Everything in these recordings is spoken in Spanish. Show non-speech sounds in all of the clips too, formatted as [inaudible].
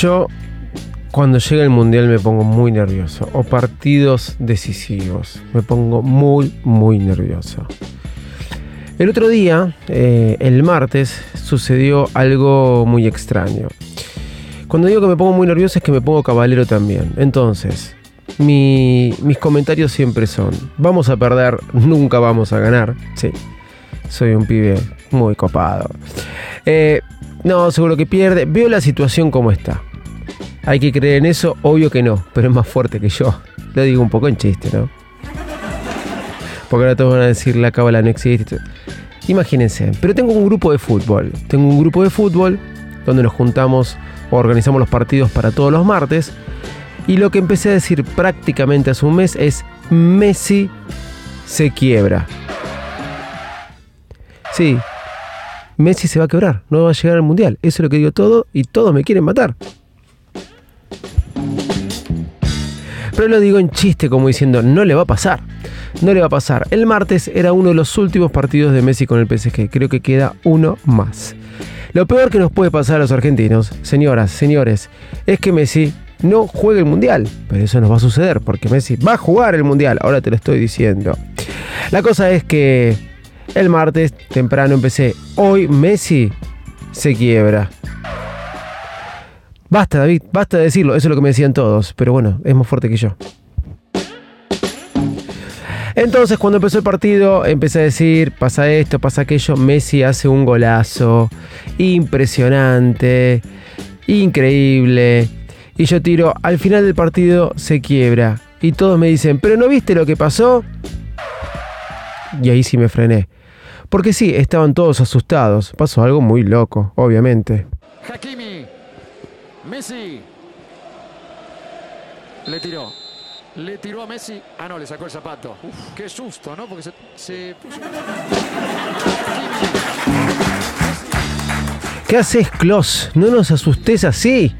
Yo cuando llega el mundial me pongo muy nervioso. O partidos decisivos. Me pongo muy, muy nervioso. El otro día, eh, el martes, sucedió algo muy extraño. Cuando digo que me pongo muy nervioso es que me pongo caballero también. Entonces, mis comentarios siempre son, vamos a perder, nunca vamos a ganar. Sí, soy un pibe muy copado. Eh, no, seguro que pierde. Veo la situación como está. ¿Hay que creer en eso? Obvio que no, pero es más fuerte que yo. Lo digo un poco en chiste, ¿no? Porque ahora todos van a decir la cábala no existe. Imagínense, pero tengo un grupo de fútbol. Tengo un grupo de fútbol donde nos juntamos o organizamos los partidos para todos los martes. Y lo que empecé a decir prácticamente hace un mes es Messi se quiebra. Sí, Messi se va a quebrar, no va a llegar al Mundial. Eso es lo que digo todo y todos me quieren matar. Pero lo digo en chiste como diciendo, no le va a pasar. No le va a pasar. El martes era uno de los últimos partidos de Messi con el PSG. Creo que queda uno más. Lo peor que nos puede pasar a los argentinos, señoras, señores, es que Messi no juegue el Mundial. Pero eso nos va a suceder porque Messi va a jugar el Mundial. Ahora te lo estoy diciendo. La cosa es que el martes temprano empecé. Hoy Messi se quiebra. Basta, David, basta de decirlo. Eso es lo que me decían todos. Pero bueno, es más fuerte que yo. Entonces, cuando empezó el partido, empecé a decir: pasa esto, pasa aquello. Messi hace un golazo. Impresionante. Increíble. Y yo tiro: al final del partido se quiebra. Y todos me dicen: ¿pero no viste lo que pasó? Y ahí sí me frené. Porque sí, estaban todos asustados. Pasó algo muy loco, obviamente. Hakimi. Messi. Le tiró. Le tiró a Messi. Ah, no, le sacó el zapato. Uf, qué susto, ¿no? Porque se, se puso... ¿Qué haces, Klos? No nos asustes así.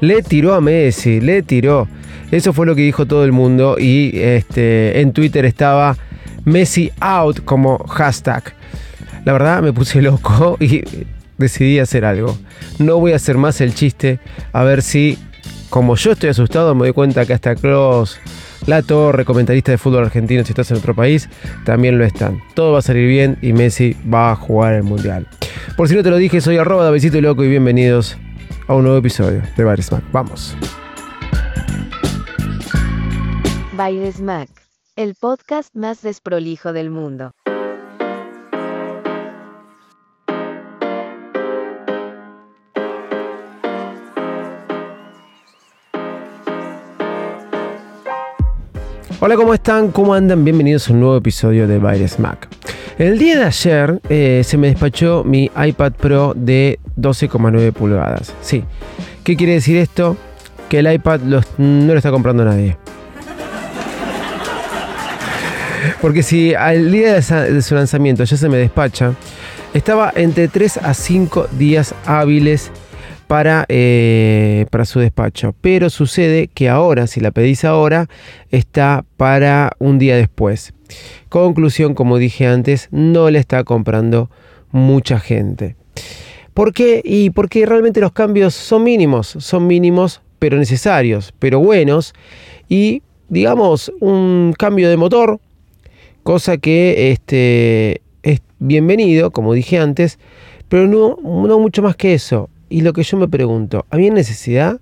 Le tiró a Messi, le tiró. Eso fue lo que dijo todo el mundo y este, en Twitter estaba Messi out como hashtag. La verdad me puse loco [laughs] y decidí hacer algo. No voy a hacer más el chiste, a ver si, como yo estoy asustado, me doy cuenta que hasta Klaus, La Torre, comentarista de fútbol argentino, si estás en otro país, también lo están. Todo va a salir bien y Messi va a jugar el Mundial. Por si no te lo dije, soy arroba Davidito Loco y bienvenidos a un nuevo episodio de Bar Smack. Vamos. Baile Smack, el podcast más desprolijo del mundo. Hola, ¿cómo están? ¿Cómo andan? Bienvenidos a un nuevo episodio de Baile Smack. El día de ayer eh, se me despachó mi iPad Pro de 12,9 pulgadas. Sí. ¿Qué quiere decir esto? Que el iPad no lo está comprando nadie. Porque si al día de su lanzamiento ya se me despacha, estaba entre 3 a 5 días hábiles para, eh, para su despacho. Pero sucede que ahora, si la pedís ahora, está para un día después. Conclusión, como dije antes, no le está comprando mucha gente. ¿Por qué? Y porque realmente los cambios son mínimos, son mínimos pero necesarios, pero buenos. Y digamos, un cambio de motor, cosa que este, es bienvenido, como dije antes, pero no mucho más que eso. Y lo que yo me pregunto, ¿había necesidad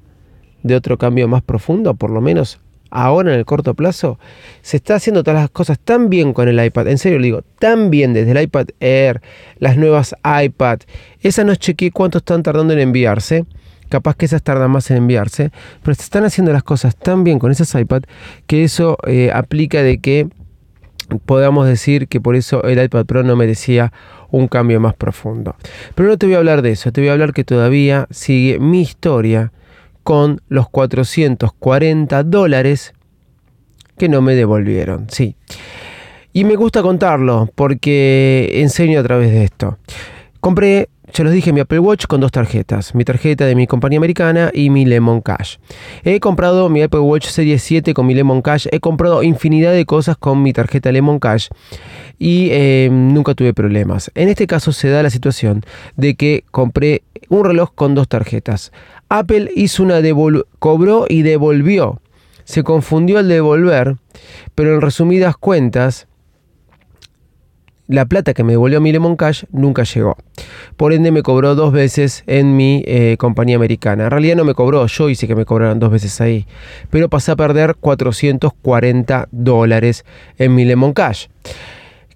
de otro cambio más profundo, por lo menos ahora en el corto plazo? Se está haciendo todas las cosas tan bien con el iPad, en serio lo digo, tan bien desde el iPad Air, las nuevas iPad. Esa no chequeé cuánto están tardando en enviarse. Capaz que esas tardan más en enviarse, pero se están haciendo las cosas tan bien con esas iPad que eso eh, aplica de que podamos decir que por eso el iPad Pro no merecía un cambio más profundo. Pero no te voy a hablar de eso, te voy a hablar que todavía sigue mi historia con los 440 dólares que no me devolvieron, sí. Y me gusta contarlo porque enseño a través de esto. Compré, ya los dije, mi Apple Watch con dos tarjetas. Mi tarjeta de mi compañía americana y mi Lemon Cash. He comprado mi Apple Watch Serie 7 con mi Lemon Cash. He comprado infinidad de cosas con mi tarjeta Lemon Cash. Y eh, nunca tuve problemas. En este caso se da la situación de que compré un reloj con dos tarjetas. Apple hizo una cobró y devolvió. Se confundió al devolver, pero en resumidas cuentas la plata que me devolvió mi Lemon Cash nunca llegó. Por ende me cobró dos veces en mi eh, compañía americana. En realidad no me cobró, yo hice que me cobraran dos veces ahí. Pero pasé a perder 440 dólares en mi Lemon Cash.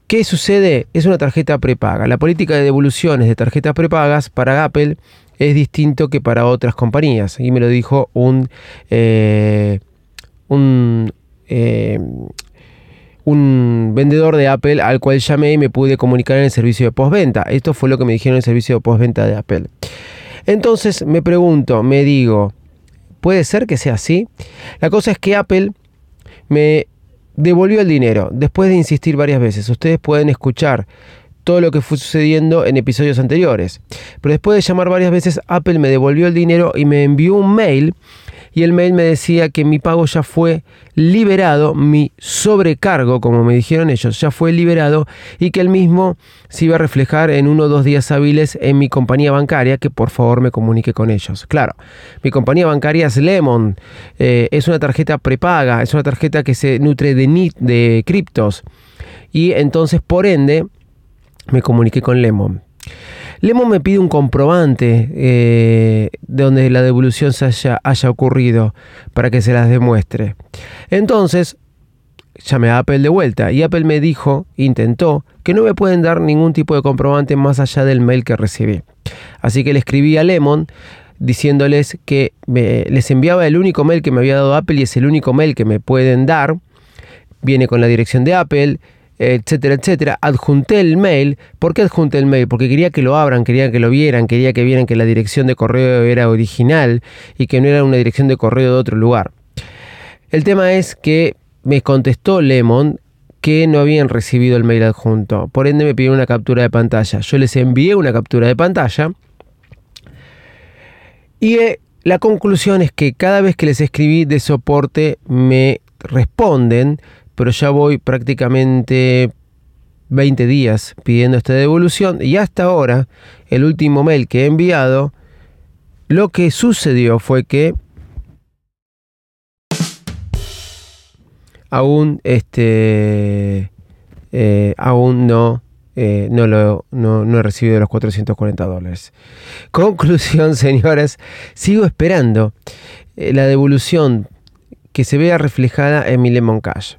¿Qué sucede? Es una tarjeta prepaga. La política de devoluciones de tarjetas prepagas para Apple es distinto que para otras compañías. Y me lo dijo un, eh, un eh, un vendedor de Apple al cual llamé y me pude comunicar en el servicio de postventa. Esto fue lo que me dijeron en el servicio de postventa de Apple. Entonces me pregunto, me digo, ¿puede ser que sea así? La cosa es que Apple me devolvió el dinero después de insistir varias veces. Ustedes pueden escuchar todo lo que fue sucediendo en episodios anteriores. Pero después de llamar varias veces, Apple me devolvió el dinero y me envió un mail y el mail me decía que mi pago ya fue liberado, mi sobrecargo, como me dijeron ellos, ya fue liberado y que el mismo se iba a reflejar en uno o dos días hábiles en mi compañía bancaria, que por favor me comunique con ellos. Claro, mi compañía bancaria es Lemon, eh, es una tarjeta prepaga, es una tarjeta que se nutre de, de criptos y entonces por ende me comuniqué con Lemon. Lemon me pide un comprobante eh, de donde la devolución se haya, haya ocurrido para que se las demuestre. Entonces, llamé a Apple de vuelta y Apple me dijo, intentó, que no me pueden dar ningún tipo de comprobante más allá del mail que recibí. Así que le escribí a Lemon diciéndoles que les enviaba el único mail que me había dado Apple y es el único mail que me pueden dar. Viene con la dirección de Apple, etcétera, etcétera. Adjunté el mail. ¿Por qué adjunté el mail? Porque quería que lo abran, quería que lo vieran, quería que vieran que la dirección de correo era original y que no era una dirección de correo de otro lugar. El tema es que me contestó Lemon que no habían recibido el mail adjunto. Por ende me pidió una captura de pantalla. Yo les envié una captura de pantalla. Y eh, la conclusión es que cada vez que les escribí de soporte me responden pero ya voy prácticamente 20 días pidiendo esta devolución y hasta ahora, el último mail que he enviado, lo que sucedió fue que aún este eh, aún no eh, no, lo, no, no, he recibido los 440 dólares. [laughs] Conclusión, señores, sigo esperando eh, la devolución que se vea reflejada en mi Lemon Cash.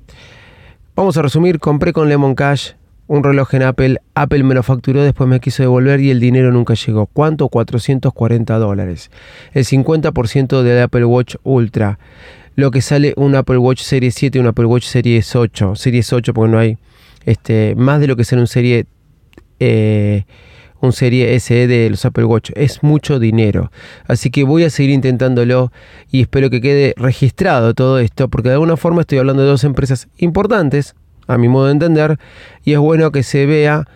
Vamos a resumir, compré con Lemon Cash un reloj en Apple, Apple me lo facturó, después me quiso devolver y el dinero nunca llegó. ¿Cuánto? 440 dólares. El 50% del Apple Watch Ultra. Lo que sale un Apple Watch Series 7 y un Apple Watch Series 8. Series 8 porque no hay este, más de lo que sale un Serie eh, un serie SE de los Apple Watch. Es mucho dinero. Así que voy a seguir intentándolo y espero que quede registrado todo esto, porque de alguna forma estoy hablando de dos empresas importantes, a mi modo de entender, y es bueno que se vea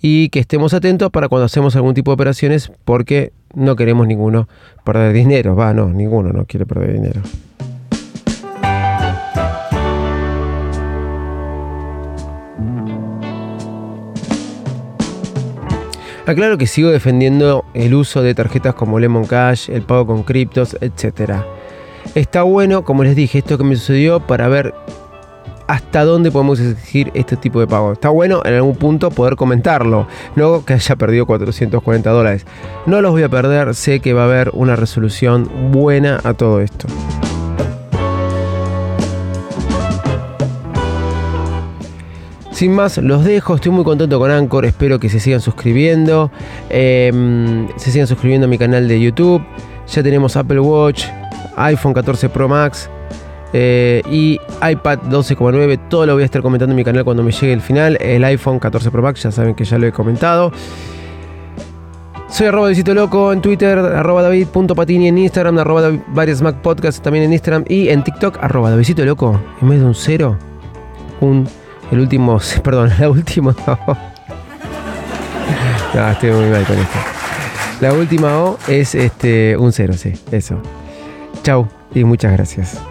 y que estemos atentos para cuando hacemos algún tipo de operaciones, porque no queremos ninguno perder dinero. Va, no, ninguno no quiere perder dinero. Aclaro que sigo defendiendo el uso de tarjetas como Lemon Cash, el pago con criptos, etc. Está bueno, como les dije, esto que me sucedió para ver hasta dónde podemos exigir este tipo de pago. Está bueno en algún punto poder comentarlo, no que haya perdido 440 dólares. No los voy a perder, sé que va a haber una resolución buena a todo esto. Sin más, los dejo. Estoy muy contento con Anchor. Espero que se sigan suscribiendo. Em, se sigan suscribiendo a mi canal de YouTube. Ya tenemos Apple Watch, iPhone 14 Pro Max eh, y iPad 12,9. Todo lo voy a estar comentando en mi canal cuando me llegue el final. El iPhone 14 Pro Max, ya saben que ya lo he comentado. Soy arroba Loco en Twitter, arroba David.patini en Instagram, arroba varias Mac Podcast también en Instagram y en TikTok, arroba Davidito Loco. En vez de un cero, un el último, [laughs] perdón, la última. [laughs] no, estoy muy mal con esto. La última O es este, un cero, sí, eso. Chau y muchas gracias.